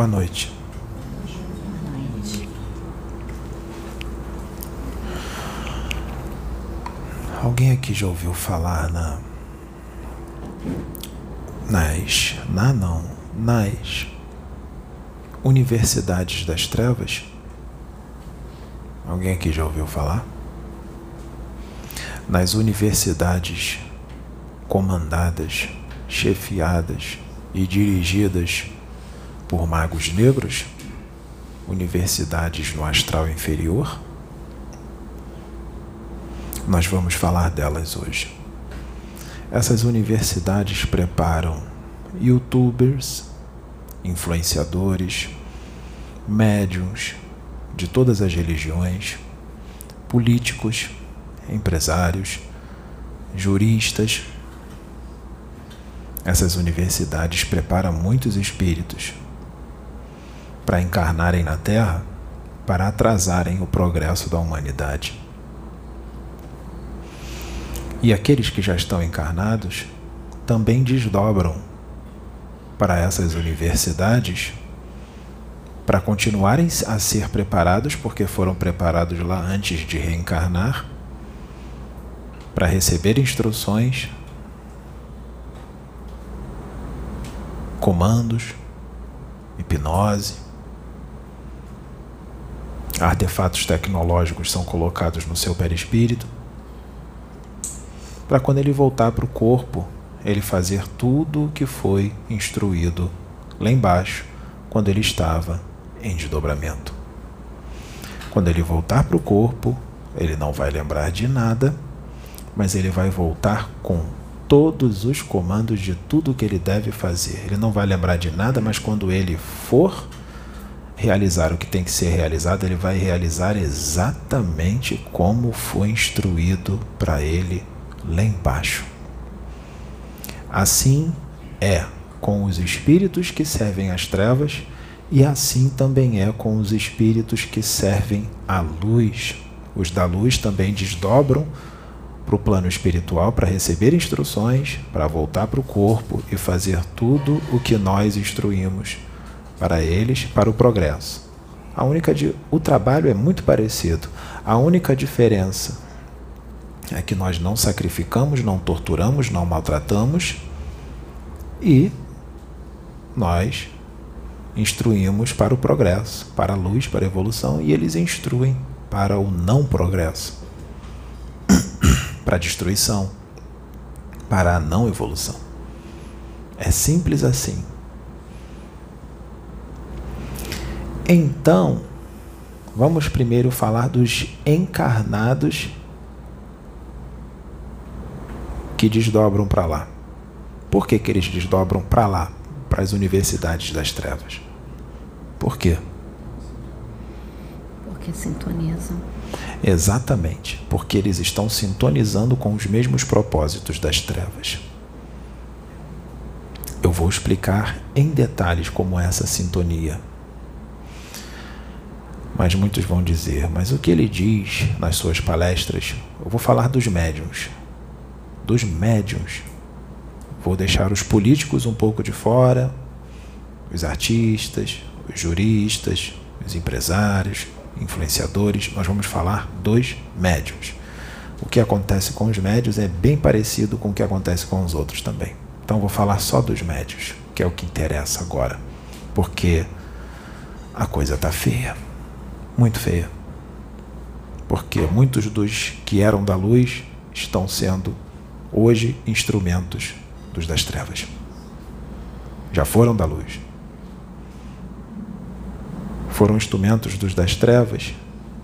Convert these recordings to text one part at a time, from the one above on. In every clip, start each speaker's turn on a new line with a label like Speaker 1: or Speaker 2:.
Speaker 1: Boa noite. Alguém aqui já ouviu falar na nas na não nas universidades das trevas? Alguém aqui já ouviu falar? Nas universidades comandadas, chefiadas e dirigidas por magos negros? Universidades no astral inferior? Nós vamos falar delas hoje. Essas universidades preparam youtubers, influenciadores, médiums de todas as religiões, políticos, empresários, juristas. Essas universidades preparam muitos espíritos para encarnarem na Terra para atrasarem o progresso da humanidade. E aqueles que já estão encarnados também desdobram para essas universidades para continuarem a ser preparados, porque foram preparados lá antes de reencarnar, para receber instruções, comandos, hipnose, artefatos tecnológicos são colocados no seu perispírito para quando ele voltar para o corpo, ele fazer tudo o que foi instruído lá embaixo, quando ele estava em desdobramento. Quando ele voltar para o corpo, ele não vai lembrar de nada, mas ele vai voltar com todos os comandos de tudo que ele deve fazer. Ele não vai lembrar de nada, mas quando ele for realizar o que tem que ser realizado, ele vai realizar exatamente como foi instruído para ele lá embaixo. Assim é com os espíritos que servem às trevas, e assim também é com os espíritos que servem à luz. Os da luz também desdobram para o plano espiritual para receber instruções, para voltar para o corpo e fazer tudo o que nós instruímos para eles, para o progresso. A única de, o trabalho é muito parecido. A única diferença é que nós não sacrificamos, não torturamos, não maltratamos e nós instruímos para o progresso, para a luz, para a evolução e eles instruem para o não progresso, para a destruição, para a não evolução. É simples assim. Então, vamos primeiro falar dos encarnados que desdobram para lá. Por que, que eles desdobram para lá, para as universidades das trevas? Por quê?
Speaker 2: Porque sintonizam.
Speaker 1: Exatamente, porque eles estão sintonizando com os mesmos propósitos das trevas. Eu vou explicar em detalhes como é essa sintonia. Mas muitos vão dizer, mas o que ele diz nas suas palestras? Eu vou falar dos médiums dos médiums. Vou deixar os políticos um pouco de fora, os artistas, os juristas, os empresários, influenciadores. Nós vamos falar dos médiums. O que acontece com os médios é bem parecido com o que acontece com os outros também. Então vou falar só dos médios, que é o que interessa agora, porque a coisa tá feia, muito feia. Porque muitos dos que eram da luz estão sendo hoje instrumentos dos das trevas. Já foram da luz. Foram instrumentos dos das trevas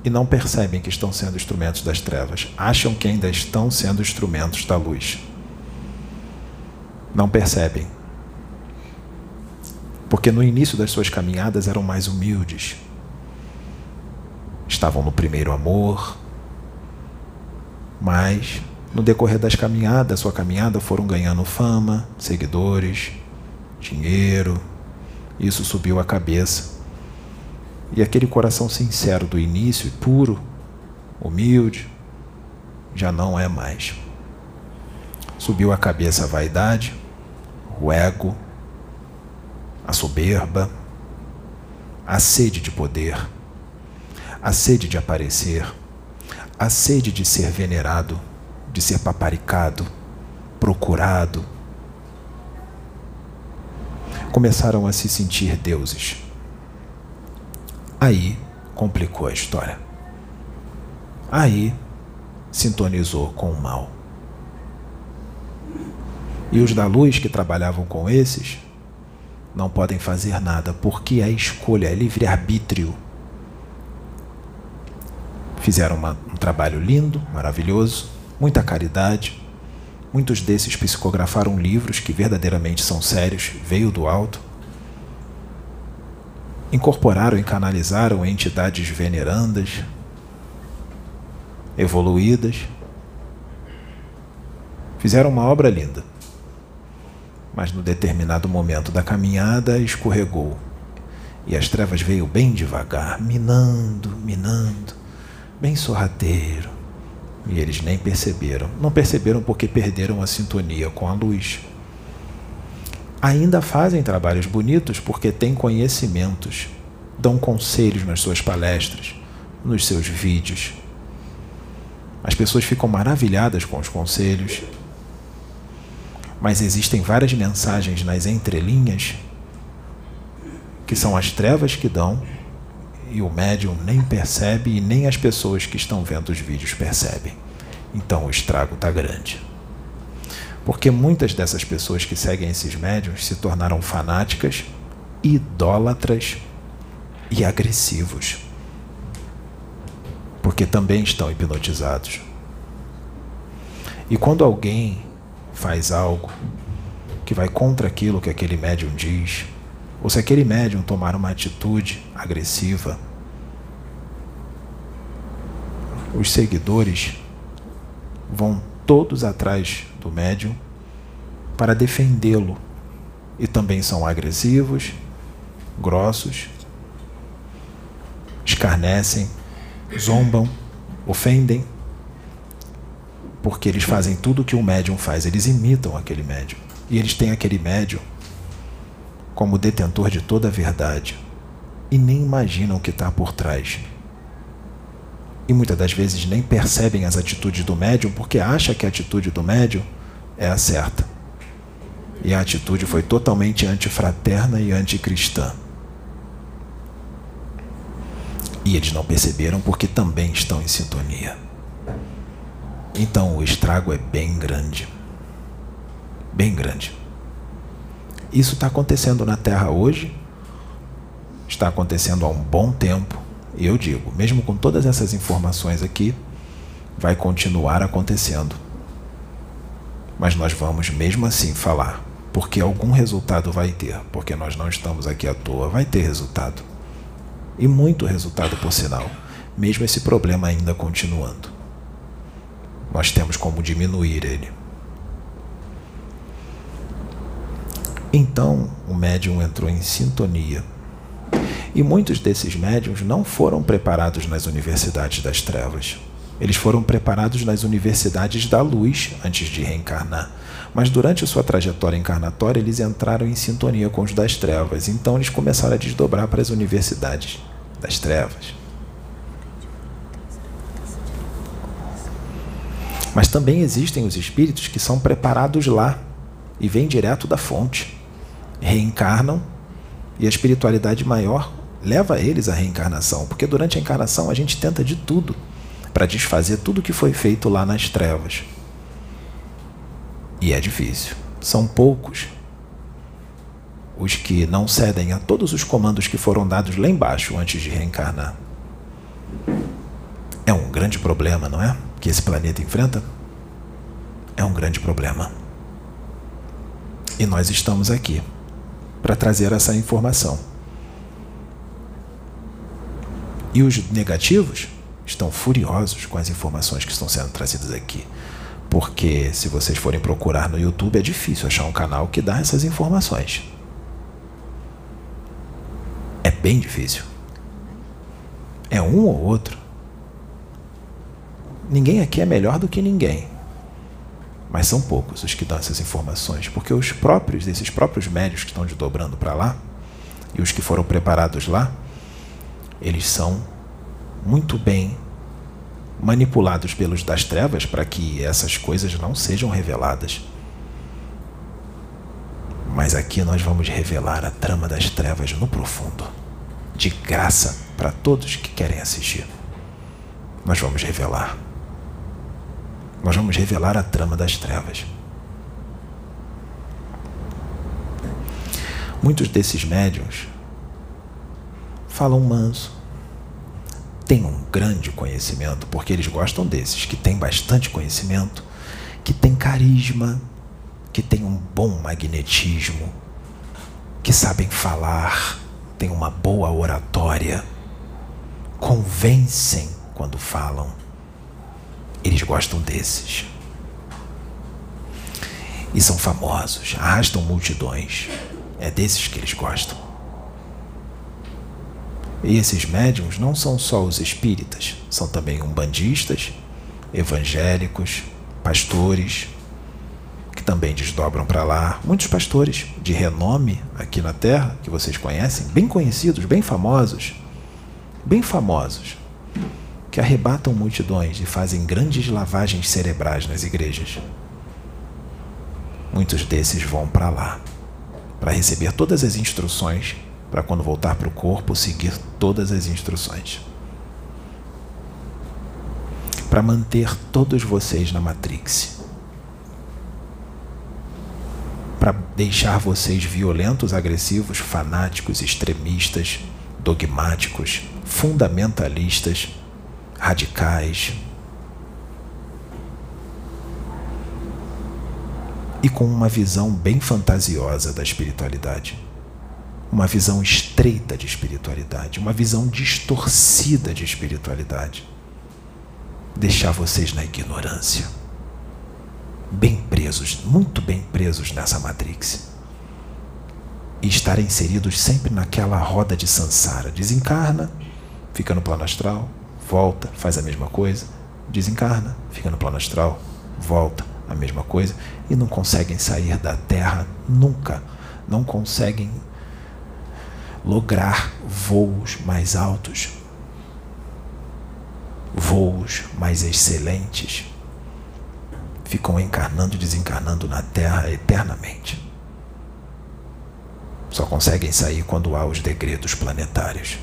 Speaker 1: e não percebem que estão sendo instrumentos das trevas. Acham que ainda estão sendo instrumentos da luz. Não percebem. Porque no início das suas caminhadas eram mais humildes. Estavam no primeiro amor, mas no decorrer das caminhadas, sua caminhada, foram ganhando fama, seguidores, dinheiro. Isso subiu a cabeça. E aquele coração sincero do início, puro, humilde, já não é mais. Subiu a cabeça a vaidade, o ego, a soberba, a sede de poder, a sede de aparecer, a sede de ser venerado, de ser paparicado, procurado. Começaram a se sentir deuses. Aí complicou a história. Aí sintonizou com o mal. E os da luz que trabalhavam com esses não podem fazer nada, porque é escolha, é livre-arbítrio. Fizeram uma, um trabalho lindo, maravilhoso, muita caridade. Muitos desses psicografaram livros que verdadeiramente são sérios, veio do alto. Incorporaram e canalizaram entidades venerandas, evoluídas. Fizeram uma obra linda mas no determinado momento da caminhada escorregou e as trevas veio bem devagar, minando, minando, bem sorrateiro. E eles nem perceberam. Não perceberam porque perderam a sintonia com a luz. Ainda fazem trabalhos bonitos porque têm conhecimentos, dão conselhos nas suas palestras, nos seus vídeos. As pessoas ficam maravilhadas com os conselhos mas existem várias mensagens nas entrelinhas que são as trevas que dão e o médium nem percebe e nem as pessoas que estão vendo os vídeos percebem. Então o estrago está grande. Porque muitas dessas pessoas que seguem esses médiums se tornaram fanáticas, idólatras e agressivos. Porque também estão hipnotizados. E quando alguém faz algo que vai contra aquilo que aquele médium diz, ou se aquele médium tomar uma atitude agressiva, os seguidores vão todos atrás do médium para defendê-lo e também são agressivos, grossos, escarnecem, zombam, ofendem porque eles fazem tudo o que um médium faz, eles imitam aquele médium. E eles têm aquele médium como detentor de toda a verdade e nem imaginam o que está por trás. E muitas das vezes nem percebem as atitudes do médium porque acha que a atitude do médium é a certa. E a atitude foi totalmente antifraterna e anticristã. E eles não perceberam porque também estão em sintonia. Então o estrago é bem grande. Bem grande. Isso está acontecendo na Terra hoje, está acontecendo há um bom tempo, e eu digo, mesmo com todas essas informações aqui, vai continuar acontecendo. Mas nós vamos mesmo assim falar, porque algum resultado vai ter, porque nós não estamos aqui à toa, vai ter resultado. E muito resultado, por sinal, mesmo esse problema ainda continuando nós temos como diminuir ele. Então o médium entrou em sintonia. E muitos desses médiums não foram preparados nas universidades das trevas. Eles foram preparados nas universidades da luz antes de reencarnar. Mas durante sua trajetória encarnatória, eles entraram em sintonia com os das trevas. Então eles começaram a desdobrar para as universidades das trevas. Mas também existem os espíritos que são preparados lá e vêm direto da fonte. Reencarnam e a espiritualidade maior leva eles à reencarnação, porque durante a encarnação a gente tenta de tudo para desfazer tudo que foi feito lá nas trevas. E é difícil. São poucos os que não cedem a todos os comandos que foram dados lá embaixo antes de reencarnar. É um grande problema, não é? Que esse planeta enfrenta? É um grande problema. E nós estamos aqui para trazer essa informação. E os negativos estão furiosos com as informações que estão sendo trazidas aqui. Porque se vocês forem procurar no YouTube, é difícil achar um canal que dá essas informações. É bem difícil. É um ou outro. Ninguém aqui é melhor do que ninguém. Mas são poucos os que dão essas informações, porque os próprios, esses próprios médios que estão desdobrando para lá, e os que foram preparados lá, eles são muito bem manipulados pelos das trevas para que essas coisas não sejam reveladas. Mas aqui nós vamos revelar a trama das trevas no profundo, de graça para todos que querem assistir. Nós vamos revelar. Nós vamos revelar a trama das trevas. Muitos desses médiums falam manso, têm um grande conhecimento, porque eles gostam desses que têm bastante conhecimento, que têm carisma, que têm um bom magnetismo, que sabem falar, têm uma boa oratória, convencem quando falam. Eles gostam desses. E são famosos, arrastam multidões. É desses que eles gostam. E esses médiums não são só os espíritas, são também umbandistas, evangélicos, pastores, que também desdobram para lá. Muitos pastores de renome aqui na Terra, que vocês conhecem, bem conhecidos, bem famosos, bem famosos, que arrebatam multidões e fazem grandes lavagens cerebrais nas igrejas. Muitos desses vão para lá para receber todas as instruções para quando voltar para o corpo seguir todas as instruções. Para manter todos vocês na Matrix. Para deixar vocês violentos, agressivos, fanáticos, extremistas, dogmáticos, fundamentalistas, radicais. E com uma visão bem fantasiosa da espiritualidade uma visão estreita de espiritualidade, uma visão distorcida de espiritualidade. Deixar vocês na ignorância, bem presos, muito bem presos nessa matrix. E estar inseridos sempre naquela roda de sansara. Desencarna, fica no plano astral, volta, faz a mesma coisa, desencarna, fica no plano astral, volta, a mesma coisa, e não conseguem sair da Terra nunca, não conseguem lograr voos mais altos, voos mais excelentes, ficam encarnando e desencarnando na Terra eternamente. Só conseguem sair quando há os degredos planetários.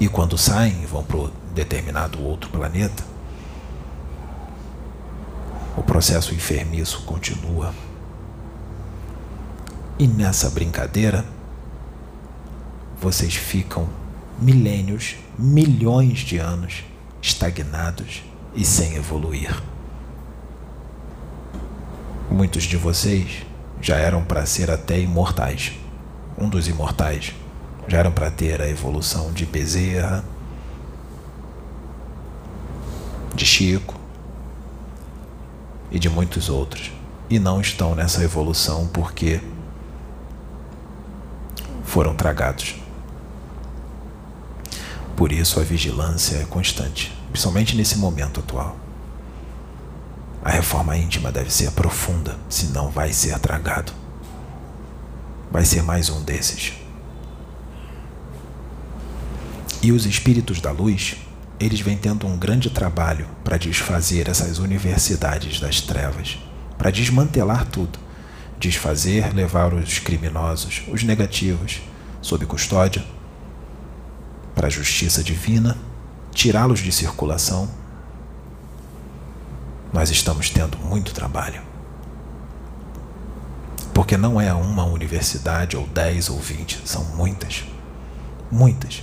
Speaker 1: E quando saem vão para determinado outro planeta, o processo enfermiço continua. E nessa brincadeira, vocês ficam milênios, milhões de anos estagnados e sem evoluir. Muitos de vocês já eram para ser até imortais. Um dos imortais já eram para ter a evolução de Bezerra, de Chico e de muitos outros. E não estão nessa evolução porque foram tragados. Por isso a vigilância é constante, principalmente nesse momento atual. A reforma íntima deve ser profunda, senão vai ser tragado. Vai ser mais um desses. E os espíritos da luz, eles vêm tendo um grande trabalho para desfazer essas universidades das trevas, para desmantelar tudo desfazer, levar os criminosos, os negativos, sob custódia, para a justiça divina, tirá-los de circulação. Nós estamos tendo muito trabalho. Porque não é uma universidade, ou dez, ou vinte, são muitas. Muitas.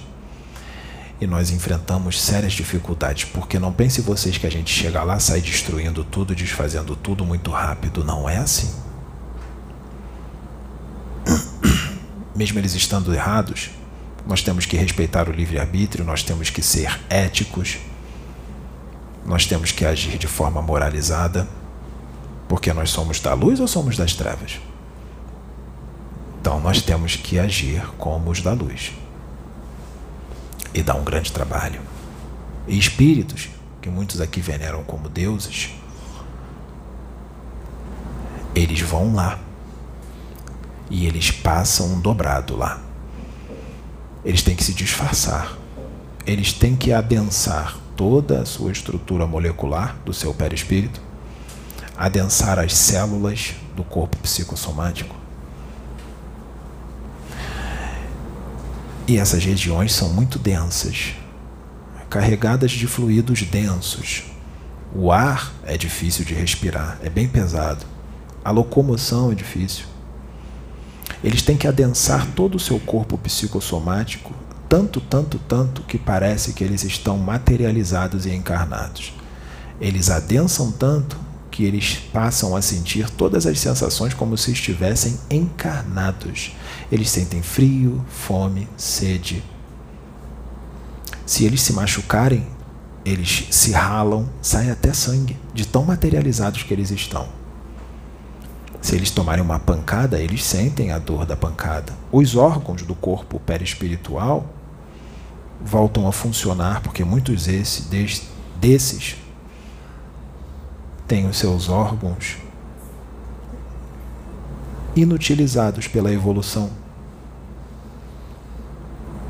Speaker 1: E nós enfrentamos sérias dificuldades, porque não pense vocês que a gente chega lá, sai destruindo tudo, desfazendo tudo muito rápido. Não é assim. mesmo eles estando errados, nós temos que respeitar o livre-arbítrio, nós temos que ser éticos, nós temos que agir de forma moralizada, porque nós somos da luz ou somos das trevas? Então nós temos que agir como os da luz. E dá um grande trabalho. E espíritos, que muitos aqui veneram como deuses, eles vão lá e eles passam um dobrado lá. eles têm que se disfarçar. Eles têm que adensar toda a sua estrutura molecular do seu perispírito, adensar as células do corpo psicossomático. E essas regiões são muito densas, carregadas de fluidos densos. O ar é difícil de respirar, é bem pesado. A locomoção é difícil. Eles têm que adensar todo o seu corpo psicossomático, tanto, tanto, tanto que parece que eles estão materializados e encarnados. Eles adensam tanto que eles passam a sentir todas as sensações como se estivessem encarnados. Eles sentem frio, fome, sede. Se eles se machucarem, eles se ralam, sai até sangue, de tão materializados que eles estão. Se eles tomarem uma pancada, eles sentem a dor da pancada. Os órgãos do corpo perispiritual voltam a funcionar, porque muitos desses têm os seus órgãos inutilizados pela evolução.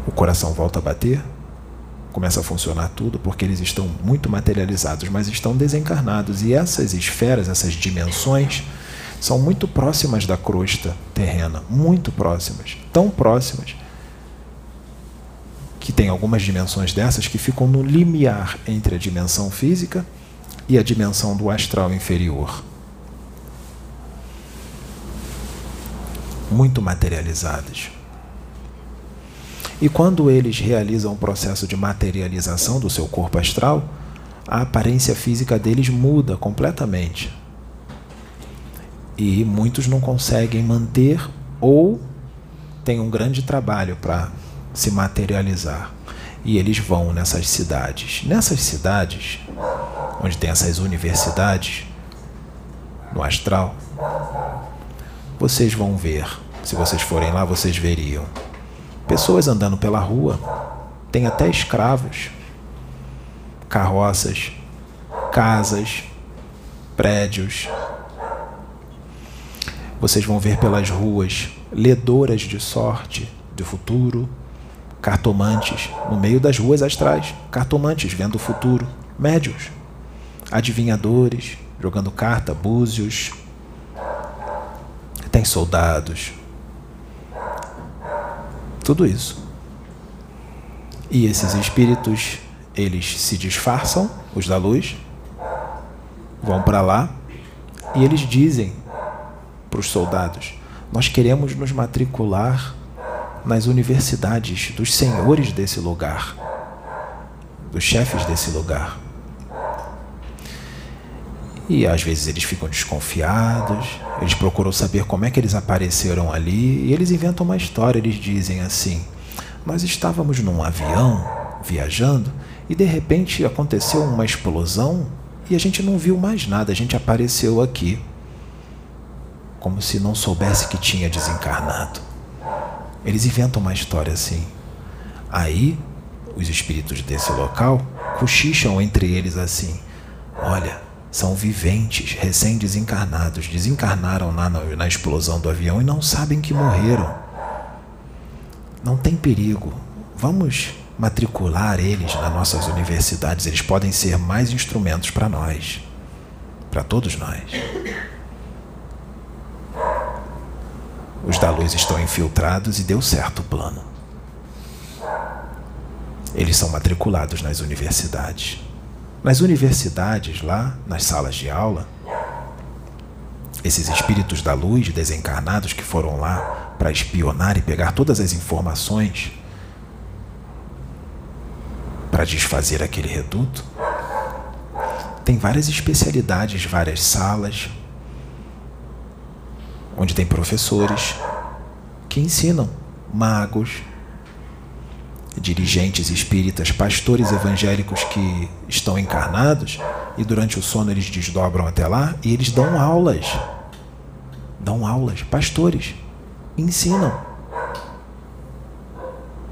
Speaker 1: O coração volta a bater, começa a funcionar tudo, porque eles estão muito materializados, mas estão desencarnados. E essas esferas, essas dimensões, são muito próximas da crosta terrena, muito próximas, tão próximas que tem algumas dimensões dessas que ficam no limiar entre a dimensão física a dimensão do astral inferior. Muito materializadas. E quando eles realizam o processo de materialização do seu corpo astral, a aparência física deles muda completamente e muitos não conseguem manter ou têm um grande trabalho para se materializar. E eles vão nessas cidades. Nessas cidades, onde tem essas universidades, no astral, vocês vão ver. Se vocês forem lá, vocês veriam. Pessoas andando pela rua, tem até escravos, carroças, casas, prédios, vocês vão ver pelas ruas ledoras de sorte, de futuro, cartomantes no meio das ruas astrais, cartomantes vendo o futuro, médios, adivinhadores, jogando carta, búzios. Tem soldados. Tudo isso. E esses espíritos, eles se disfarçam, os da luz, vão para lá e eles dizem para os soldados: Nós queremos nos matricular nas universidades dos senhores desse lugar, dos chefes desse lugar. E às vezes eles ficam desconfiados, eles procuram saber como é que eles apareceram ali, e eles inventam uma história. Eles dizem assim: Nós estávamos num avião viajando e de repente aconteceu uma explosão e a gente não viu mais nada, a gente apareceu aqui como se não soubesse que tinha desencarnado. Eles inventam uma história assim. Aí, os espíritos desse local cochicham entre eles assim: Olha, são viventes, recém-desencarnados, desencarnaram lá na, na explosão do avião e não sabem que morreram. Não tem perigo. Vamos matricular eles nas nossas universidades, eles podem ser mais instrumentos para nós, para todos nós. Os da luz estão infiltrados e deu certo o plano. Eles são matriculados nas universidades. Nas universidades, lá, nas salas de aula, esses espíritos da luz desencarnados que foram lá para espionar e pegar todas as informações para desfazer aquele reduto, tem várias especialidades, várias salas, onde tem professores que ensinam, magos, dirigentes espíritas, pastores evangélicos que estão encarnados e durante o sono eles desdobram até lá e eles dão aulas. Dão aulas, pastores, ensinam.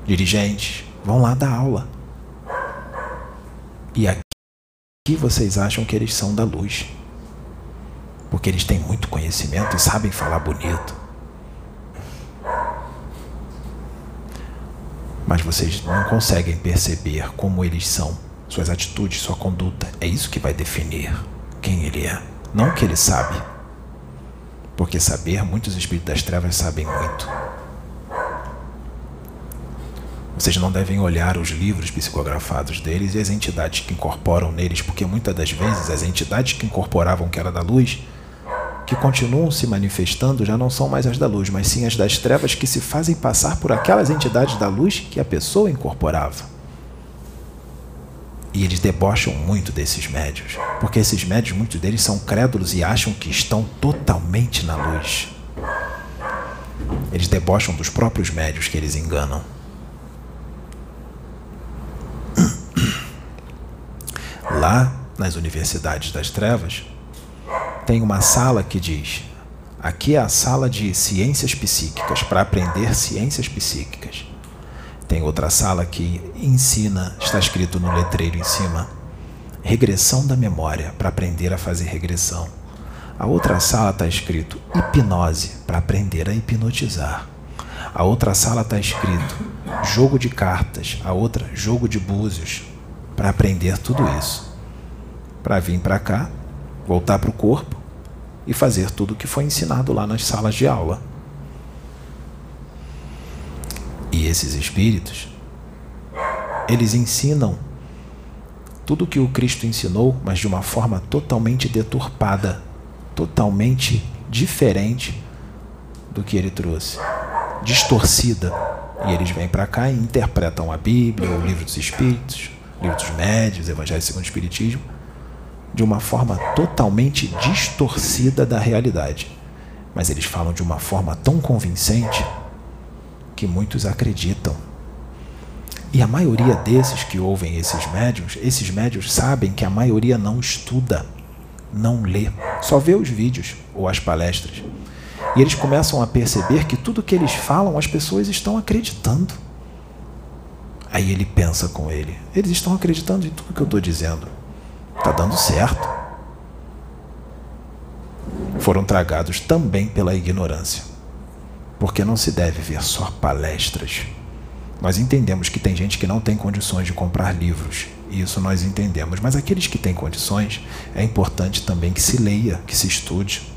Speaker 1: Dirigentes vão lá dar aula. E aqui vocês acham que eles são da luz porque eles têm muito conhecimento e sabem falar bonito. mas vocês não conseguem perceber como eles são, suas atitudes, sua conduta. É isso que vai definir quem ele é, não o que ele sabe. Porque saber, muitos espíritos das trevas sabem muito. Vocês não devem olhar os livros psicografados deles e as entidades que incorporam neles, porque muitas das vezes as entidades que incorporavam que era da luz, que continuam se manifestando, já não são mais as da luz, mas sim as das trevas que se fazem passar por aquelas entidades da luz que a pessoa incorporava. E eles debocham muito desses médios, porque esses médios, muitos deles são crédulos e acham que estão totalmente na luz. Eles debocham dos próprios médios que eles enganam. Lá nas universidades das trevas, tem uma sala que diz: aqui é a sala de ciências psíquicas, para aprender ciências psíquicas. Tem outra sala que ensina, está escrito no letreiro em cima, regressão da memória, para aprender a fazer regressão. A outra sala está escrito hipnose, para aprender a hipnotizar. A outra sala está escrito jogo de cartas, a outra jogo de búzios, para aprender tudo isso. Para vir para cá, voltar para o corpo e fazer tudo o que foi ensinado lá nas salas de aula. E esses espíritos, eles ensinam tudo o que o Cristo ensinou, mas de uma forma totalmente deturpada, totalmente diferente do que ele trouxe, distorcida. E eles vêm para cá e interpretam a Bíblia, o livro dos Espíritos, livro dos Médios, Evangelho segundo o Espiritismo, de uma forma totalmente distorcida da realidade. Mas eles falam de uma forma tão convincente que muitos acreditam. E a maioria desses que ouvem esses médiums, esses médiums sabem que a maioria não estuda, não lê, só vê os vídeos ou as palestras. E eles começam a perceber que tudo que eles falam as pessoas estão acreditando. Aí ele pensa com ele: eles estão acreditando em tudo que eu estou dizendo. Está dando certo. Foram tragados também pela ignorância. Porque não se deve ver só palestras. Nós entendemos que tem gente que não tem condições de comprar livros, isso nós entendemos, mas aqueles que têm condições, é importante também que se leia, que se estude.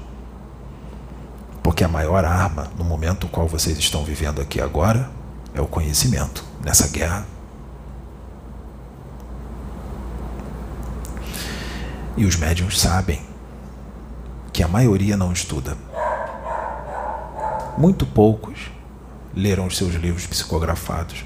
Speaker 1: Porque a maior arma no momento qual vocês estão vivendo aqui agora é o conhecimento nessa guerra E os médiums sabem que a maioria não estuda. Muito poucos leram os seus livros psicografados.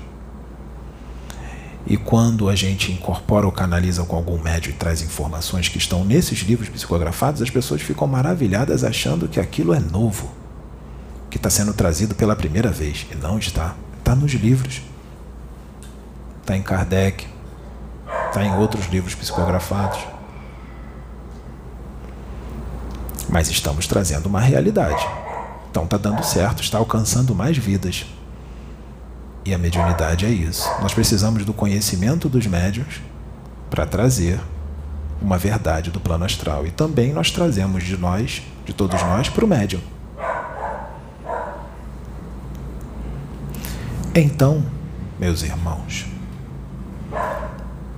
Speaker 1: E quando a gente incorpora ou canaliza com algum médium e traz informações que estão nesses livros psicografados, as pessoas ficam maravilhadas achando que aquilo é novo, que está sendo trazido pela primeira vez. E não está. Está nos livros. Está em Kardec. Está em outros livros psicografados. Mas estamos trazendo uma realidade. Então está dando certo, está alcançando mais vidas. E a mediunidade é isso. Nós precisamos do conhecimento dos médios para trazer uma verdade do plano astral. E também nós trazemos de nós, de todos nós, para o médium. Então, meus irmãos,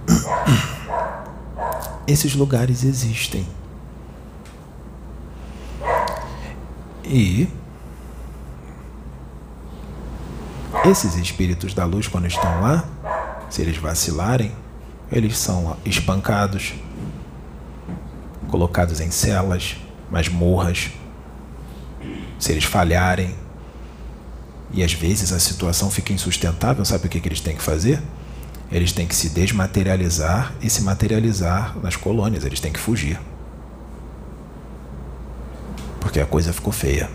Speaker 1: esses lugares existem. E esses espíritos da luz, quando estão lá, se eles vacilarem, eles são espancados, colocados em celas, masmorras. Se eles falharem, e às vezes a situação fica insustentável, sabe o que, que eles têm que fazer? Eles têm que se desmaterializar e se materializar nas colônias, eles têm que fugir porque a coisa ficou feia.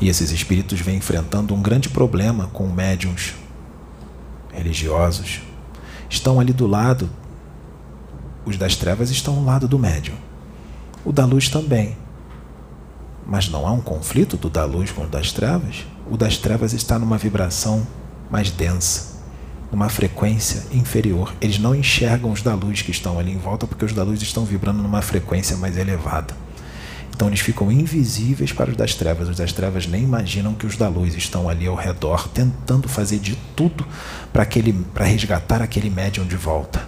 Speaker 1: E esses espíritos vêm enfrentando um grande problema com médiums religiosos. Estão ali do lado, os das trevas estão ao lado do médium. O da luz também. Mas não há um conflito do da luz com o das trevas? O das trevas está numa vibração mais densa numa frequência inferior. Eles não enxergam os da luz que estão ali em volta porque os da luz estão vibrando numa frequência mais elevada. Então eles ficam invisíveis para os das trevas. Os das trevas nem imaginam que os da luz estão ali ao redor, tentando fazer de tudo para resgatar aquele médium de volta,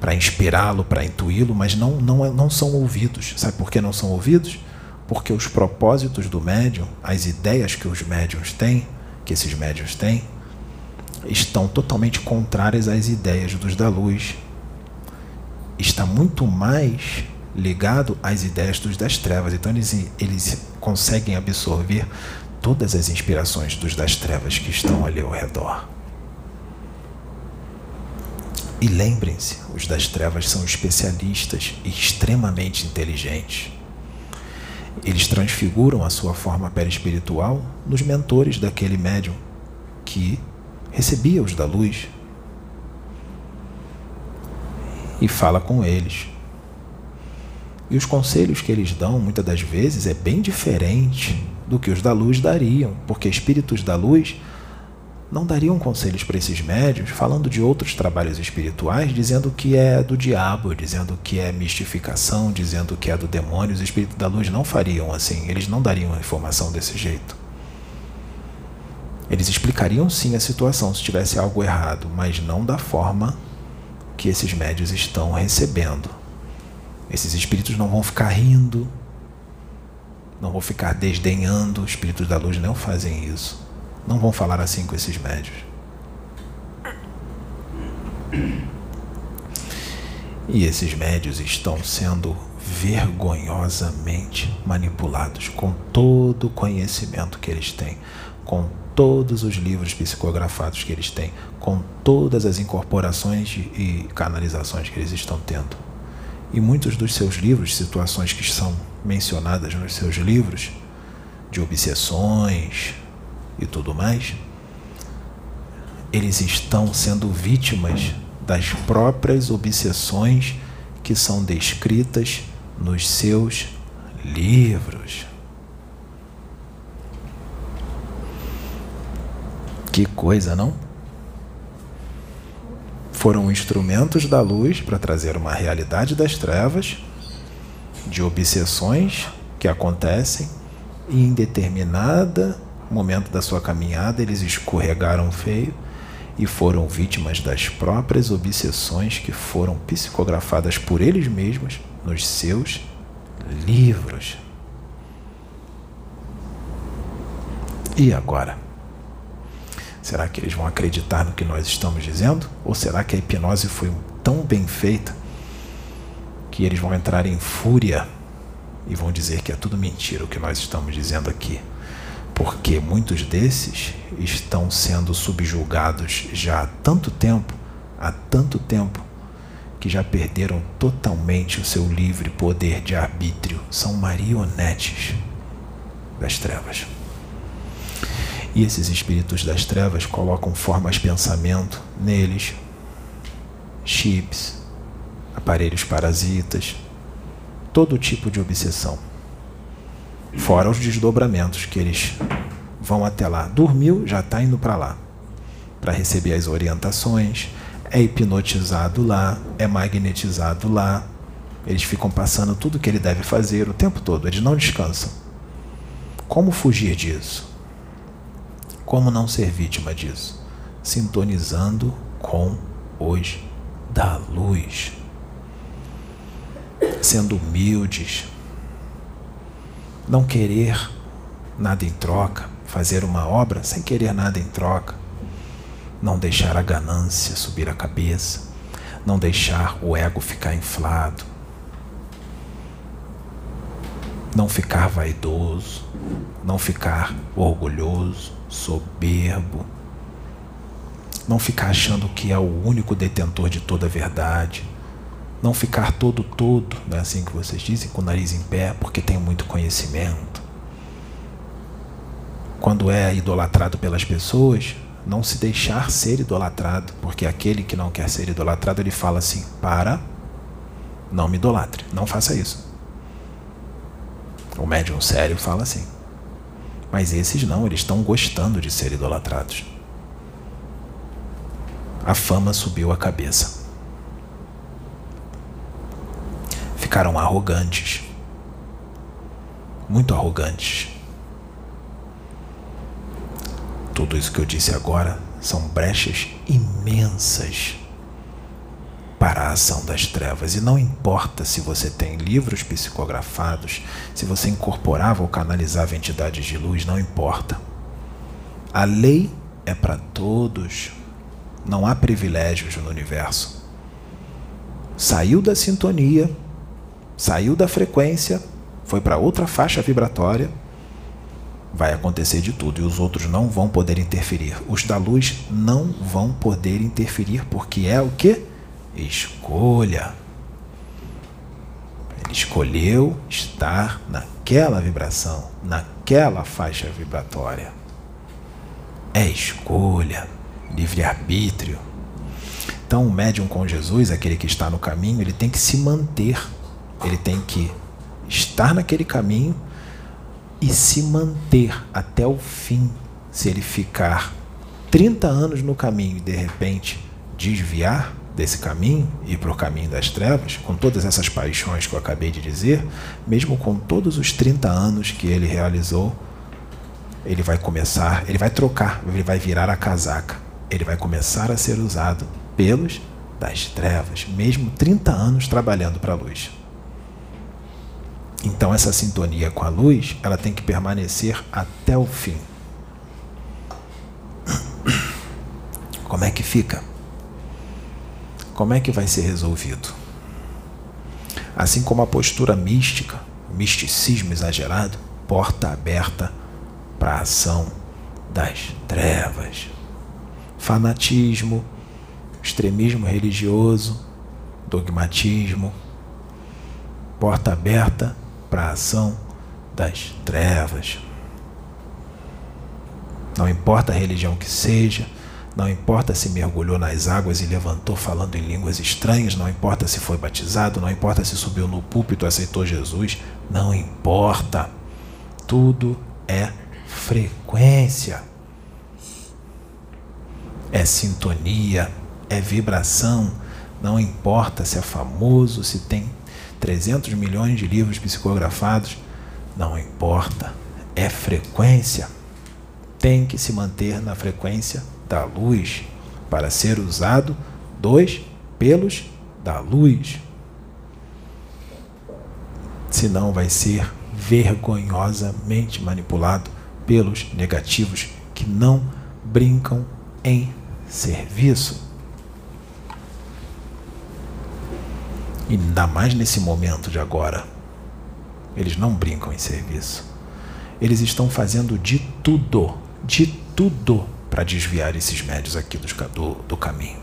Speaker 1: para inspirá-lo, para intuí-lo, mas não, não, não são ouvidos. Sabe por que não são ouvidos? Porque os propósitos do médium, as ideias que os médiums têm, que esses médiums têm, estão totalmente contrárias às ideias dos da luz. Está muito mais ligado às ideias dos das trevas. Então eles, eles conseguem absorver todas as inspirações dos das trevas que estão ali ao redor. E lembrem-se, os das trevas são especialistas e extremamente inteligentes. Eles transfiguram a sua forma perispiritual nos mentores daquele médium que recebia os da luz e fala com eles e os conselhos que eles dão, muitas das vezes, é bem diferente do que os da luz dariam, porque espíritos da luz não dariam conselhos para esses médios falando de outros trabalhos espirituais, dizendo que é do diabo, dizendo que é mistificação, dizendo que é do demônio. Os espíritos da luz não fariam assim, eles não dariam informação desse jeito. Eles explicariam sim a situação se tivesse algo errado, mas não da forma que esses médios estão recebendo. Esses espíritos não vão ficar rindo, não vão ficar desdenhando. Os espíritos da luz não fazem isso. Não vão falar assim com esses médios. E esses médios estão sendo vergonhosamente manipulados com todo o conhecimento que eles têm, com todos os livros psicografados que eles têm, com todas as incorporações e canalizações que eles estão tendo. E muitos dos seus livros, situações que são mencionadas nos seus livros, de obsessões e tudo mais, eles estão sendo vítimas das próprias obsessões que são descritas nos seus livros. Que coisa, não? foram instrumentos da luz para trazer uma realidade das trevas, de obsessões que acontecem, e em determinado momento da sua caminhada eles escorregaram feio e foram vítimas das próprias obsessões que foram psicografadas por eles mesmos nos seus livros. E agora? Será que eles vão acreditar no que nós estamos dizendo? Ou será que a hipnose foi tão bem feita que eles vão entrar em fúria e vão dizer que é tudo mentira o que nós estamos dizendo aqui? Porque muitos desses estão sendo subjugados já há tanto tempo, há tanto tempo, que já perderam totalmente o seu livre poder de arbítrio. São marionetes das trevas. E esses espíritos das trevas colocam formas pensamento neles, chips, aparelhos parasitas, todo tipo de obsessão. Fora os desdobramentos que eles vão até lá. Dormiu, já está indo para lá para receber as orientações, é hipnotizado lá, é magnetizado lá. Eles ficam passando tudo que ele deve fazer o tempo todo, eles não descansam. Como fugir disso? Como não ser vítima disso? Sintonizando com os da luz. Sendo humildes. Não querer nada em troca. Fazer uma obra sem querer nada em troca. Não deixar a ganância subir a cabeça. Não deixar o ego ficar inflado. Não ficar vaidoso. Não ficar orgulhoso soberbo, não ficar achando que é o único detentor de toda a verdade, não ficar todo todo, não é assim que vocês dizem, com o nariz em pé, porque tem muito conhecimento. Quando é idolatrado pelas pessoas, não se deixar ser idolatrado, porque aquele que não quer ser idolatrado, ele fala assim: para, não me idolatre, não faça isso. O médium sério fala assim. Mas esses não, eles estão gostando de ser idolatrados. A fama subiu a cabeça. Ficaram arrogantes. muito arrogantes. Tudo isso que eu disse agora são brechas imensas para a ação das trevas. E não importa se você tem livros psicografados, se você incorporava ou canalizava entidades de luz, não importa. A lei é para todos. Não há privilégios no universo. Saiu da sintonia, saiu da frequência, foi para outra faixa vibratória, vai acontecer de tudo e os outros não vão poder interferir. Os da luz não vão poder interferir porque é o que? Escolha. Ele escolheu estar naquela vibração, naquela faixa vibratória. É escolha, livre-arbítrio. Então, o médium com Jesus, aquele que está no caminho, ele tem que se manter, ele tem que estar naquele caminho e se manter até o fim. Se ele ficar 30 anos no caminho e de repente desviar, desse caminho e para o caminho das trevas, com todas essas paixões que eu acabei de dizer, mesmo com todos os 30 anos que ele realizou, ele vai começar, ele vai trocar, ele vai virar a casaca, ele vai começar a ser usado pelos das trevas, mesmo 30 anos trabalhando para a luz. Então essa sintonia com a luz, ela tem que permanecer até o fim. Como é que fica? Como é que vai ser resolvido? Assim como a postura mística, o misticismo exagerado, porta aberta para a ação das trevas. Fanatismo, extremismo religioso, dogmatismo, porta aberta para a ação das trevas. Não importa a religião que seja, não importa se mergulhou nas águas e levantou falando em línguas estranhas, não importa se foi batizado, não importa se subiu no púlpito aceitou Jesus, não importa. Tudo é frequência. É sintonia, é vibração. Não importa se é famoso, se tem 300 milhões de livros psicografados, não importa. É frequência. Tem que se manter na frequência da luz para ser usado dos pelos da luz. Senão vai ser vergonhosamente manipulado pelos negativos que não brincam em serviço. E ainda mais nesse momento de agora. Eles não brincam em serviço. Eles estão fazendo de tudo, de tudo para desviar esses médios aqui do, do, do caminho.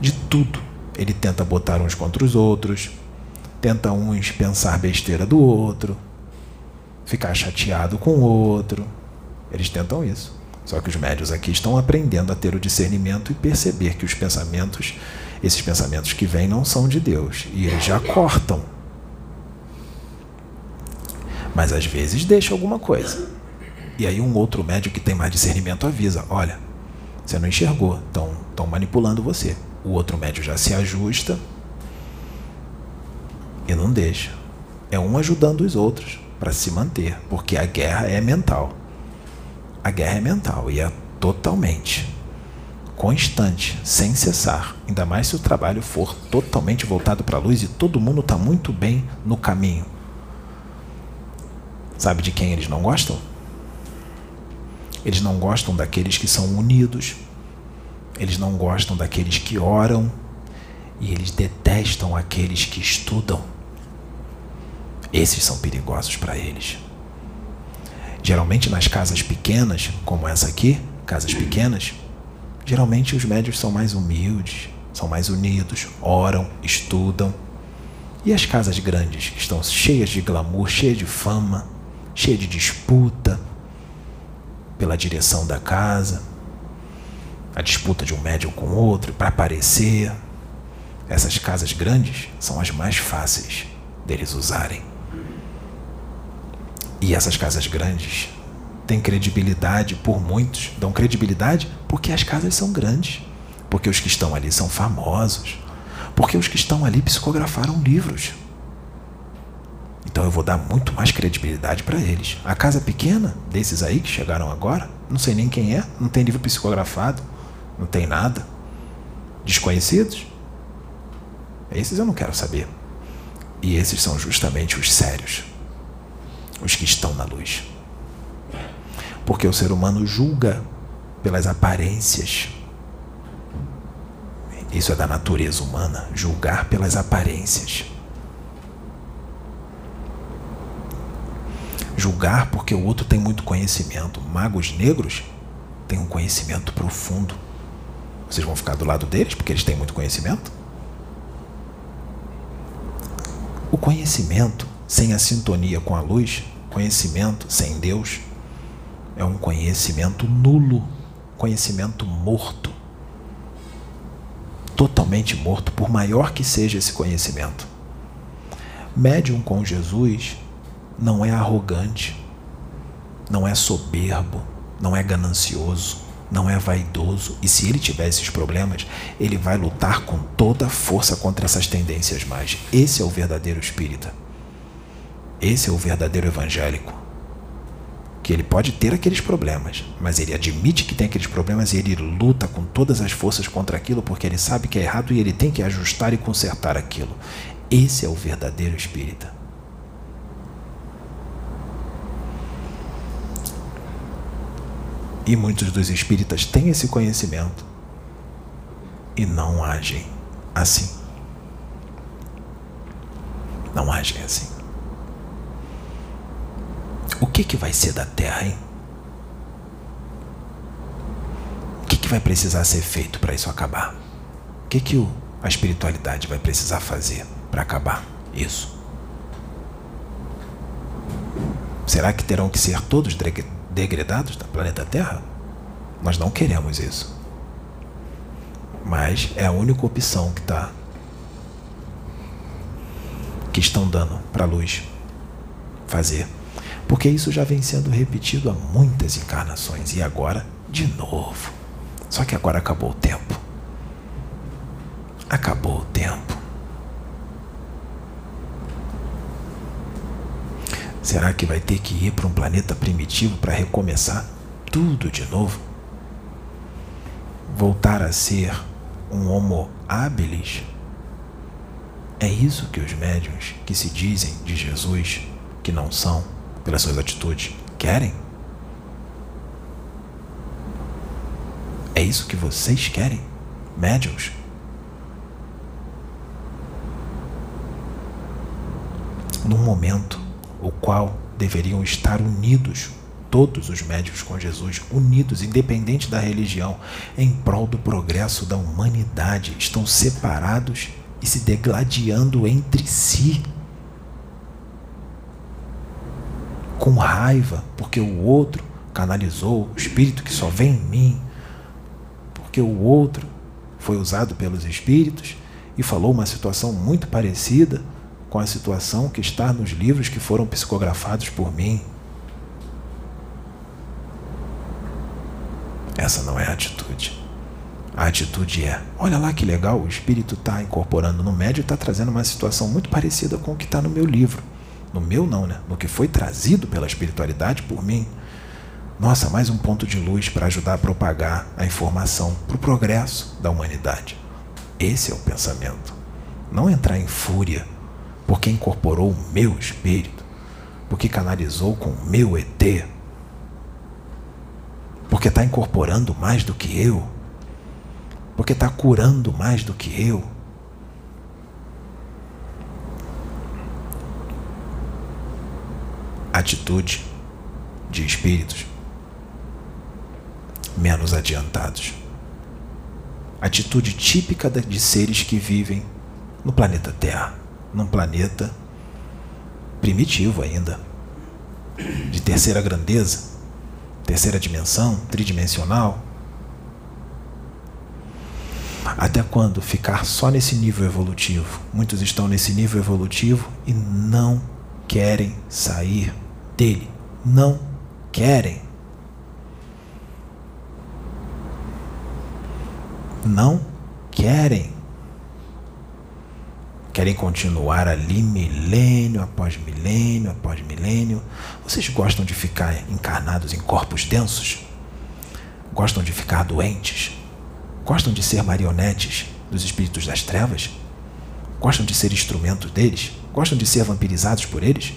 Speaker 1: De tudo. Ele tenta botar uns contra os outros, tenta uns pensar besteira do outro, ficar chateado com o outro. Eles tentam isso. Só que os médios aqui estão aprendendo a ter o discernimento e perceber que os pensamentos, esses pensamentos que vêm, não são de Deus. E eles já cortam. Mas às vezes deixa alguma coisa. E aí um outro médico que tem mais discernimento avisa: olha, você não enxergou, estão manipulando você. O outro médico já se ajusta e não deixa. É um ajudando os outros para se manter, porque a guerra é mental. A guerra é mental e é totalmente constante, sem cessar. Ainda mais se o trabalho for totalmente voltado para a luz e todo mundo está muito bem no caminho. Sabe de quem eles não gostam? Eles não gostam daqueles que são unidos, eles não gostam daqueles que oram e eles detestam aqueles que estudam. Esses são perigosos para eles. Geralmente nas casas pequenas, como essa aqui, casas pequenas, geralmente os médios são mais humildes, são mais unidos, oram, estudam. E as casas grandes, que estão cheias de glamour, cheias de fama, cheias de disputa, pela direção da casa, a disputa de um médium com outro para aparecer. Essas casas grandes são as mais fáceis deles usarem. E essas casas grandes têm credibilidade por muitos, dão credibilidade porque as casas são grandes, porque os que estão ali são famosos, porque os que estão ali psicografaram livros. Então eu vou dar muito mais credibilidade para eles. A casa pequena, desses aí que chegaram agora, não sei nem quem é, não tem livro psicografado, não tem nada. Desconhecidos? Esses eu não quero saber. E esses são justamente os sérios, os que estão na luz. Porque o ser humano julga pelas aparências. Isso é da natureza humana, julgar pelas aparências. Julgar porque o outro tem muito conhecimento. Magos negros têm um conhecimento profundo. Vocês vão ficar do lado deles porque eles têm muito conhecimento? O conhecimento sem a sintonia com a luz, conhecimento sem Deus, é um conhecimento nulo, conhecimento morto. Totalmente morto, por maior que seja esse conhecimento. Médium com Jesus não é arrogante, não é soberbo, não é ganancioso, não é vaidoso. E se ele tiver esses problemas, ele vai lutar com toda a força contra essas tendências mais. Esse é o verdadeiro espírita. Esse é o verdadeiro evangélico. Que ele pode ter aqueles problemas, mas ele admite que tem aqueles problemas e ele luta com todas as forças contra aquilo porque ele sabe que é errado e ele tem que ajustar e consertar aquilo. Esse é o verdadeiro espírita. E muitos dos espíritas têm esse conhecimento e não agem assim. Não agem assim. O que, que vai ser da Terra, hein? O que, que vai precisar ser feito para isso acabar? O que, que a espiritualidade vai precisar fazer para acabar isso? Será que terão que ser todos degradados da planeta Terra? Nós não queremos isso. Mas é a única opção que está que estão dando para a luz fazer. Porque isso já vem sendo repetido há muitas encarnações e agora de novo. Só que agora acabou o tempo. Acabou o tempo. Será que vai ter que ir para um planeta primitivo para recomeçar tudo de novo? Voltar a ser um Homo habilis? É isso que os médiuns que se dizem de Jesus, que não são, pelas suas atitudes, querem? É isso que vocês querem, médiuns? Num momento o qual deveriam estar unidos, todos os médicos com Jesus, unidos, independente da religião, em prol do progresso da humanidade, estão separados e se degladiando entre si. Com raiva, porque o outro canalizou o espírito que só vem em mim, porque o outro foi usado pelos espíritos e falou uma situação muito parecida com a situação que está nos livros que foram psicografados por mim. Essa não é a atitude. A atitude é: olha lá que legal, o espírito está incorporando no médio e está trazendo uma situação muito parecida com o que está no meu livro. No meu, não, né? No que foi trazido pela espiritualidade por mim. Nossa, mais um ponto de luz para ajudar a propagar a informação para o progresso da humanidade. Esse é o pensamento. Não entrar em fúria porque incorporou o meu espírito, porque canalizou com o meu ET, porque está incorporando mais do que eu, porque está curando mais do que eu. Atitude de espíritos menos adiantados. Atitude típica de seres que vivem no planeta Terra num planeta primitivo ainda, de terceira grandeza, terceira dimensão, tridimensional. Até quando ficar só nesse nível evolutivo? Muitos estão nesse nível evolutivo e não querem sair dele. Não querem. Não querem. Querem continuar ali milênio após milênio após milênio? Vocês gostam de ficar encarnados em corpos densos? Gostam de ficar doentes? Gostam de ser marionetes dos espíritos das trevas? Gostam de ser instrumentos deles? Gostam de ser vampirizados por eles?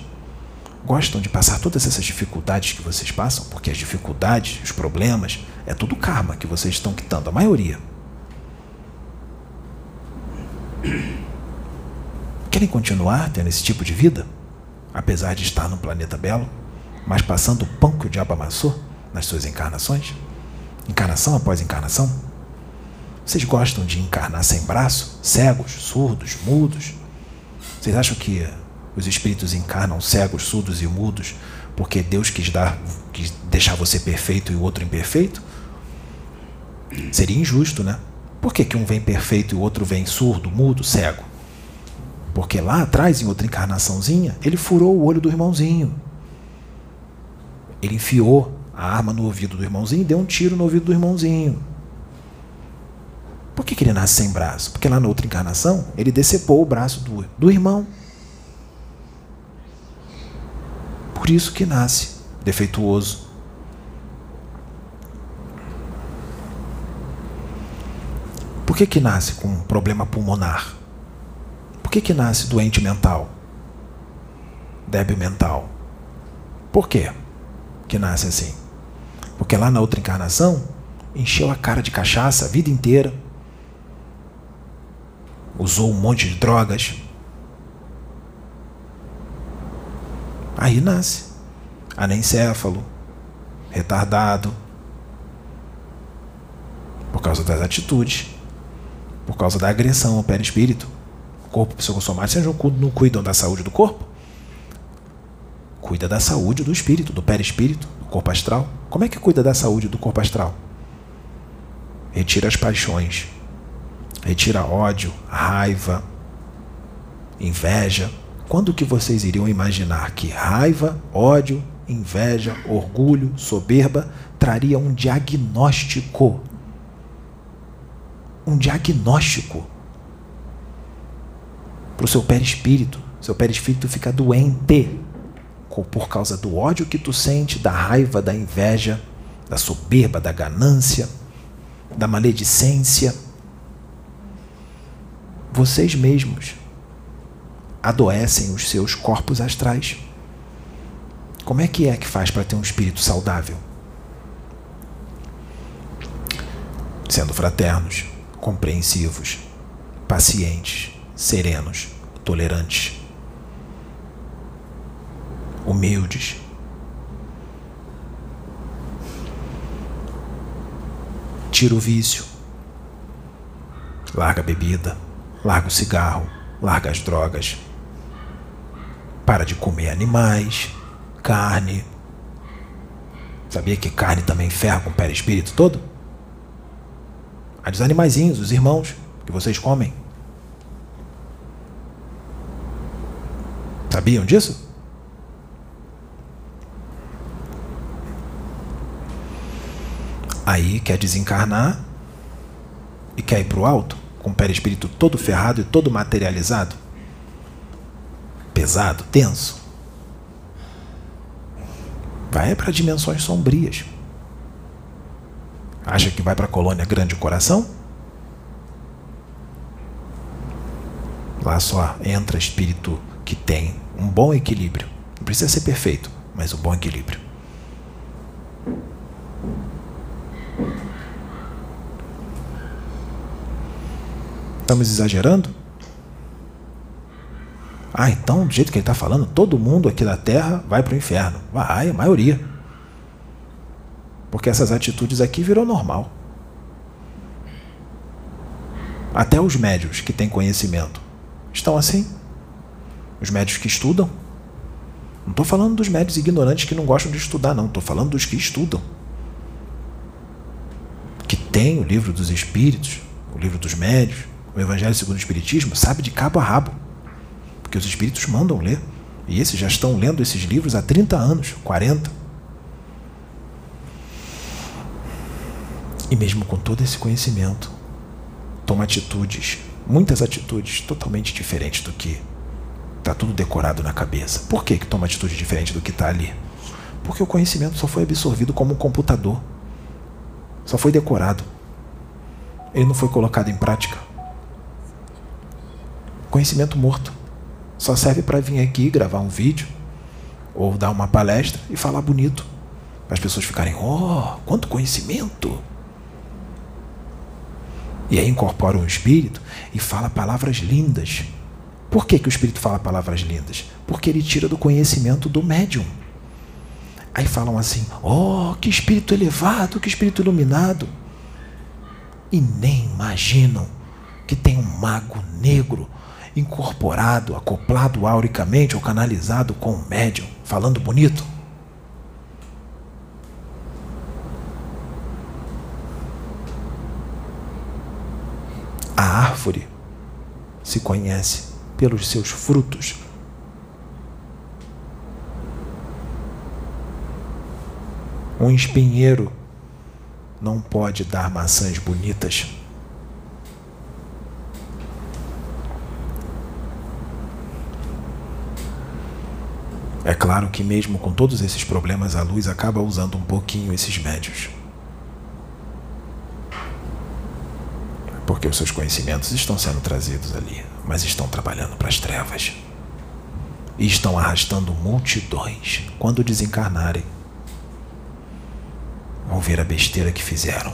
Speaker 1: Gostam de passar todas essas dificuldades que vocês passam? Porque as dificuldades, os problemas, é tudo karma que vocês estão quitando, a maioria. Querem continuar tendo esse tipo de vida? Apesar de estar num planeta belo, mas passando o pão que o diabo amassou nas suas encarnações? Encarnação após encarnação? Vocês gostam de encarnar sem braço, cegos, surdos, mudos? Vocês acham que os espíritos encarnam cegos, surdos e mudos porque Deus quis, dar, quis deixar você perfeito e o outro imperfeito? Seria injusto, né? Por que, que um vem perfeito e o outro vem surdo, mudo, cego? Porque lá atrás, em outra encarnaçãozinha, ele furou o olho do irmãozinho. Ele enfiou a arma no ouvido do irmãozinho e deu um tiro no ouvido do irmãozinho. Por que, que ele nasce sem braço? Porque lá na outra encarnação ele decepou o braço do, do irmão. Por isso que nasce defeituoso. Por que, que nasce com um problema pulmonar? Por que, que nasce doente mental? Débil mental? Por quê que nasce assim? Porque lá na outra encarnação encheu a cara de cachaça a vida inteira usou um monte de drogas. Aí nasce anencéfalo, retardado, por causa das atitudes, por causa da agressão ao perispírito. Corpo psicossomático, vocês não cuidam da saúde do corpo? Cuida da saúde do espírito, do perispírito, do corpo astral. Como é que cuida da saúde do corpo astral? Retira as paixões, retira ódio, raiva, inveja. Quando que vocês iriam imaginar que raiva, ódio, inveja, orgulho, soberba traria um diagnóstico? Um diagnóstico para o seu perispírito. Seu perispírito fica doente por causa do ódio que tu sente, da raiva, da inveja, da soberba, da ganância, da maledicência vocês mesmos adoecem os seus corpos astrais. Como é que é que faz para ter um espírito saudável? Sendo fraternos, compreensivos, pacientes, serenos, tolerantes, humildes. Tira o vício, larga a bebida Larga o cigarro, larga as drogas. Para de comer animais, carne. Sabia que carne também ferra com o perispírito todo? A dos animaizinhos, os irmãos, que vocês comem. Sabiam disso? Aí quer desencarnar e quer ir para o alto? com o perispírito todo ferrado e todo materializado? Pesado, tenso. Vai para dimensões sombrias. Acha que vai para a colônia Grande Coração? Lá só entra espírito que tem um bom equilíbrio. Não precisa ser perfeito, mas um bom equilíbrio. Estamos exagerando? Ah, então, do jeito que ele está falando, todo mundo aqui da Terra vai para o inferno. Vai, a maioria. Porque essas atitudes aqui virou normal. Até os médios que têm conhecimento estão assim. Os médios que estudam. Não estou falando dos médios ignorantes que não gostam de estudar, não. Estou falando dos que estudam. Que tem o livro dos espíritos, o livro dos médios, o Evangelho segundo o Espiritismo, sabe de cabo a rabo. Porque os espíritos mandam ler. E esses já estão lendo esses livros há 30 anos, 40. E mesmo com todo esse conhecimento, toma atitudes muitas atitudes totalmente diferentes do que está tudo decorado na cabeça. Por que, que toma atitude diferente do que está ali? Porque o conhecimento só foi absorvido como um computador. Só foi decorado. Ele não foi colocado em prática. Conhecimento morto. Só serve para vir aqui gravar um vídeo ou dar uma palestra e falar bonito. Para as pessoas ficarem, oh, quanto conhecimento! E aí incorpora um espírito e fala palavras lindas. Por que, que o espírito fala palavras lindas? Porque ele tira do conhecimento do médium. Aí falam assim: oh, que espírito elevado, que espírito iluminado. E nem imaginam que tem um mago negro incorporado, acoplado auricamente ou canalizado com o médium, falando bonito. A árvore se conhece pelos seus frutos. Um espinheiro não pode dar maçãs bonitas. É claro que, mesmo com todos esses problemas, a luz acaba usando um pouquinho esses médios. Porque os seus conhecimentos estão sendo trazidos ali, mas estão trabalhando para as trevas. E estão arrastando multidões quando desencarnarem. Vão ver a besteira que fizeram.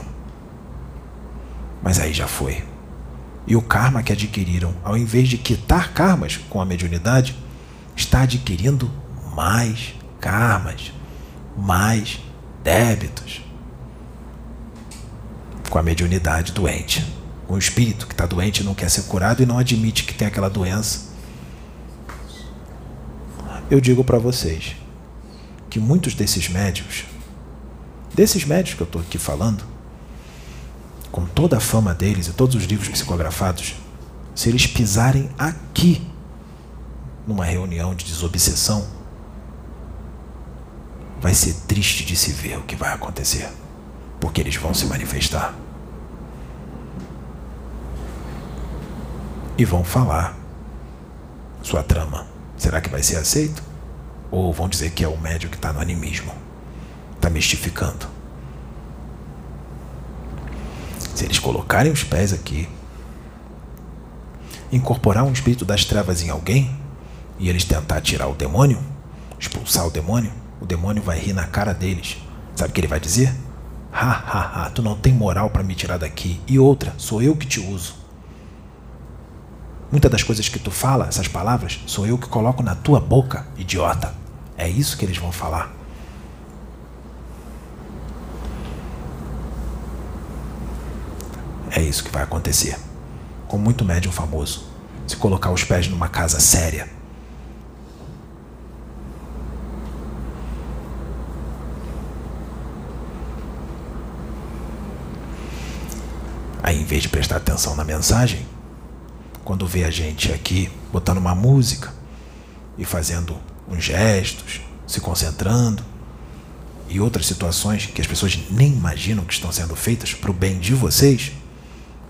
Speaker 1: Mas aí já foi. E o karma que adquiriram, ao invés de quitar karmas com a mediunidade, está adquirindo mais karmas, mais débitos com a mediunidade doente. O espírito que está doente e não quer ser curado e não admite que tem aquela doença. Eu digo para vocês que muitos desses médios, desses médios que eu estou aqui falando, com toda a fama deles e todos os livros psicografados, se eles pisarem aqui, numa reunião de desobsessão, vai ser triste de se ver o que vai acontecer, porque eles vão se manifestar e vão falar sua trama. Será que vai ser aceito? Ou vão dizer que é o médio que está no animismo, está mistificando? Se eles colocarem os pés aqui, incorporar um espírito das trevas em alguém e eles tentar tirar o demônio, expulsar o demônio, o demônio vai rir na cara deles. Sabe o que ele vai dizer? Ha, ha, ha, tu não tem moral para me tirar daqui. E outra, sou eu que te uso. Muitas das coisas que tu fala, essas palavras, sou eu que coloco na tua boca, idiota. É isso que eles vão falar. É isso que vai acontecer. Com muito médium famoso. Se colocar os pés numa casa séria, Aí, em vez de prestar atenção na mensagem, quando vê a gente aqui botando uma música e fazendo uns gestos, se concentrando, e outras situações que as pessoas nem imaginam que estão sendo feitas para o bem de vocês,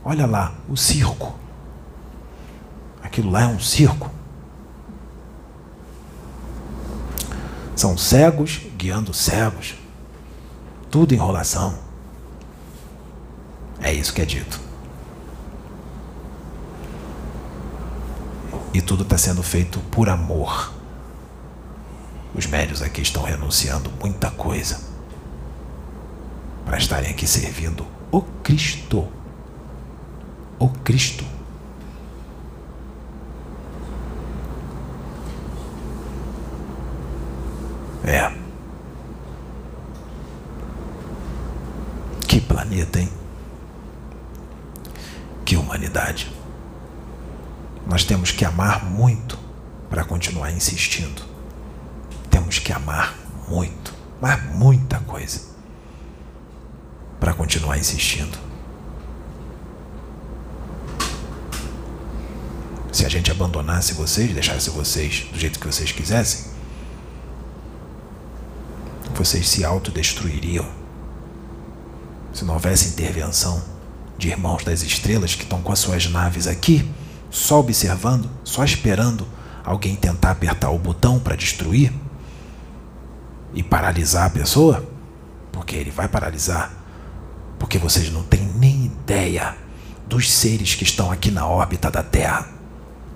Speaker 1: olha lá, o circo. Aquilo lá é um circo. São cegos guiando cegos. Tudo enrolação. É isso que é dito. E tudo está sendo feito por amor. Os médios aqui estão renunciando muita coisa para estarem aqui servindo o Cristo. O Cristo. É. Que planeta, hein? Que humanidade. Nós temos que amar muito para continuar insistindo. Temos que amar muito, mas muita coisa, para continuar insistindo. Se a gente abandonasse vocês, deixasse vocês do jeito que vocês quisessem, vocês se autodestruiriam. Se não houvesse intervenção de irmãos das estrelas que estão com as suas naves aqui, só observando, só esperando alguém tentar apertar o botão para destruir e paralisar a pessoa? Porque ele vai paralisar. Porque vocês não têm nem ideia dos seres que estão aqui na órbita da Terra,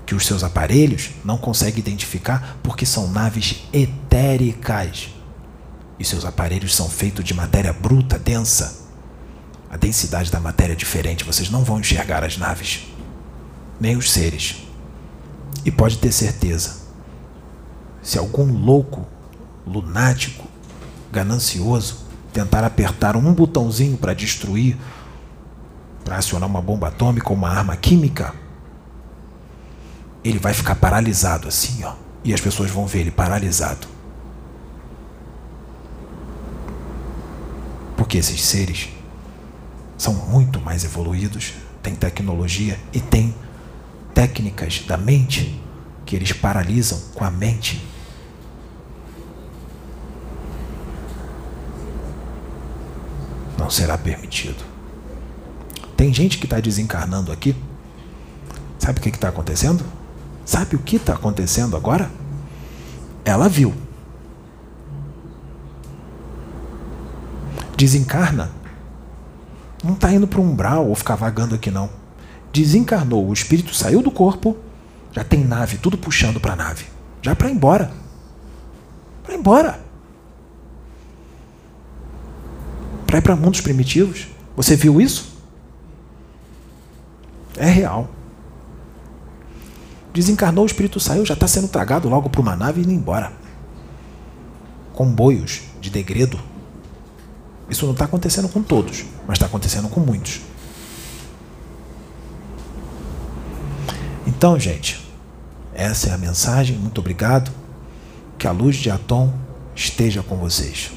Speaker 1: que os seus aparelhos não conseguem identificar porque são naves etéricas. E seus aparelhos são feitos de matéria bruta, densa. A densidade da matéria é diferente, vocês não vão enxergar as naves, nem os seres. E pode ter certeza, se algum louco, lunático, ganancioso tentar apertar um botãozinho para destruir, para acionar uma bomba atômica ou uma arma química, ele vai ficar paralisado assim, ó. E as pessoas vão ver ele paralisado. Porque esses seres são muito mais evoluídos, têm tecnologia e têm técnicas da mente que eles paralisam com a mente. Não será permitido. Tem gente que está desencarnando aqui. Sabe o que está acontecendo? Sabe o que está acontecendo agora? Ela viu. Desencarna. Não está indo para um umbral ou ficar vagando aqui, não. Desencarnou, o espírito saiu do corpo, já tem nave, tudo puxando para a nave. Já para ir embora. Para ir embora. Para ir para mundos primitivos. Você viu isso? É real. Desencarnou, o espírito saiu, já está sendo tragado logo para uma nave e indo embora. Comboios de degredo. Isso não está acontecendo com todos, mas está acontecendo com muitos. Então, gente, essa é a mensagem. Muito obrigado. Que a luz de Atom esteja com vocês.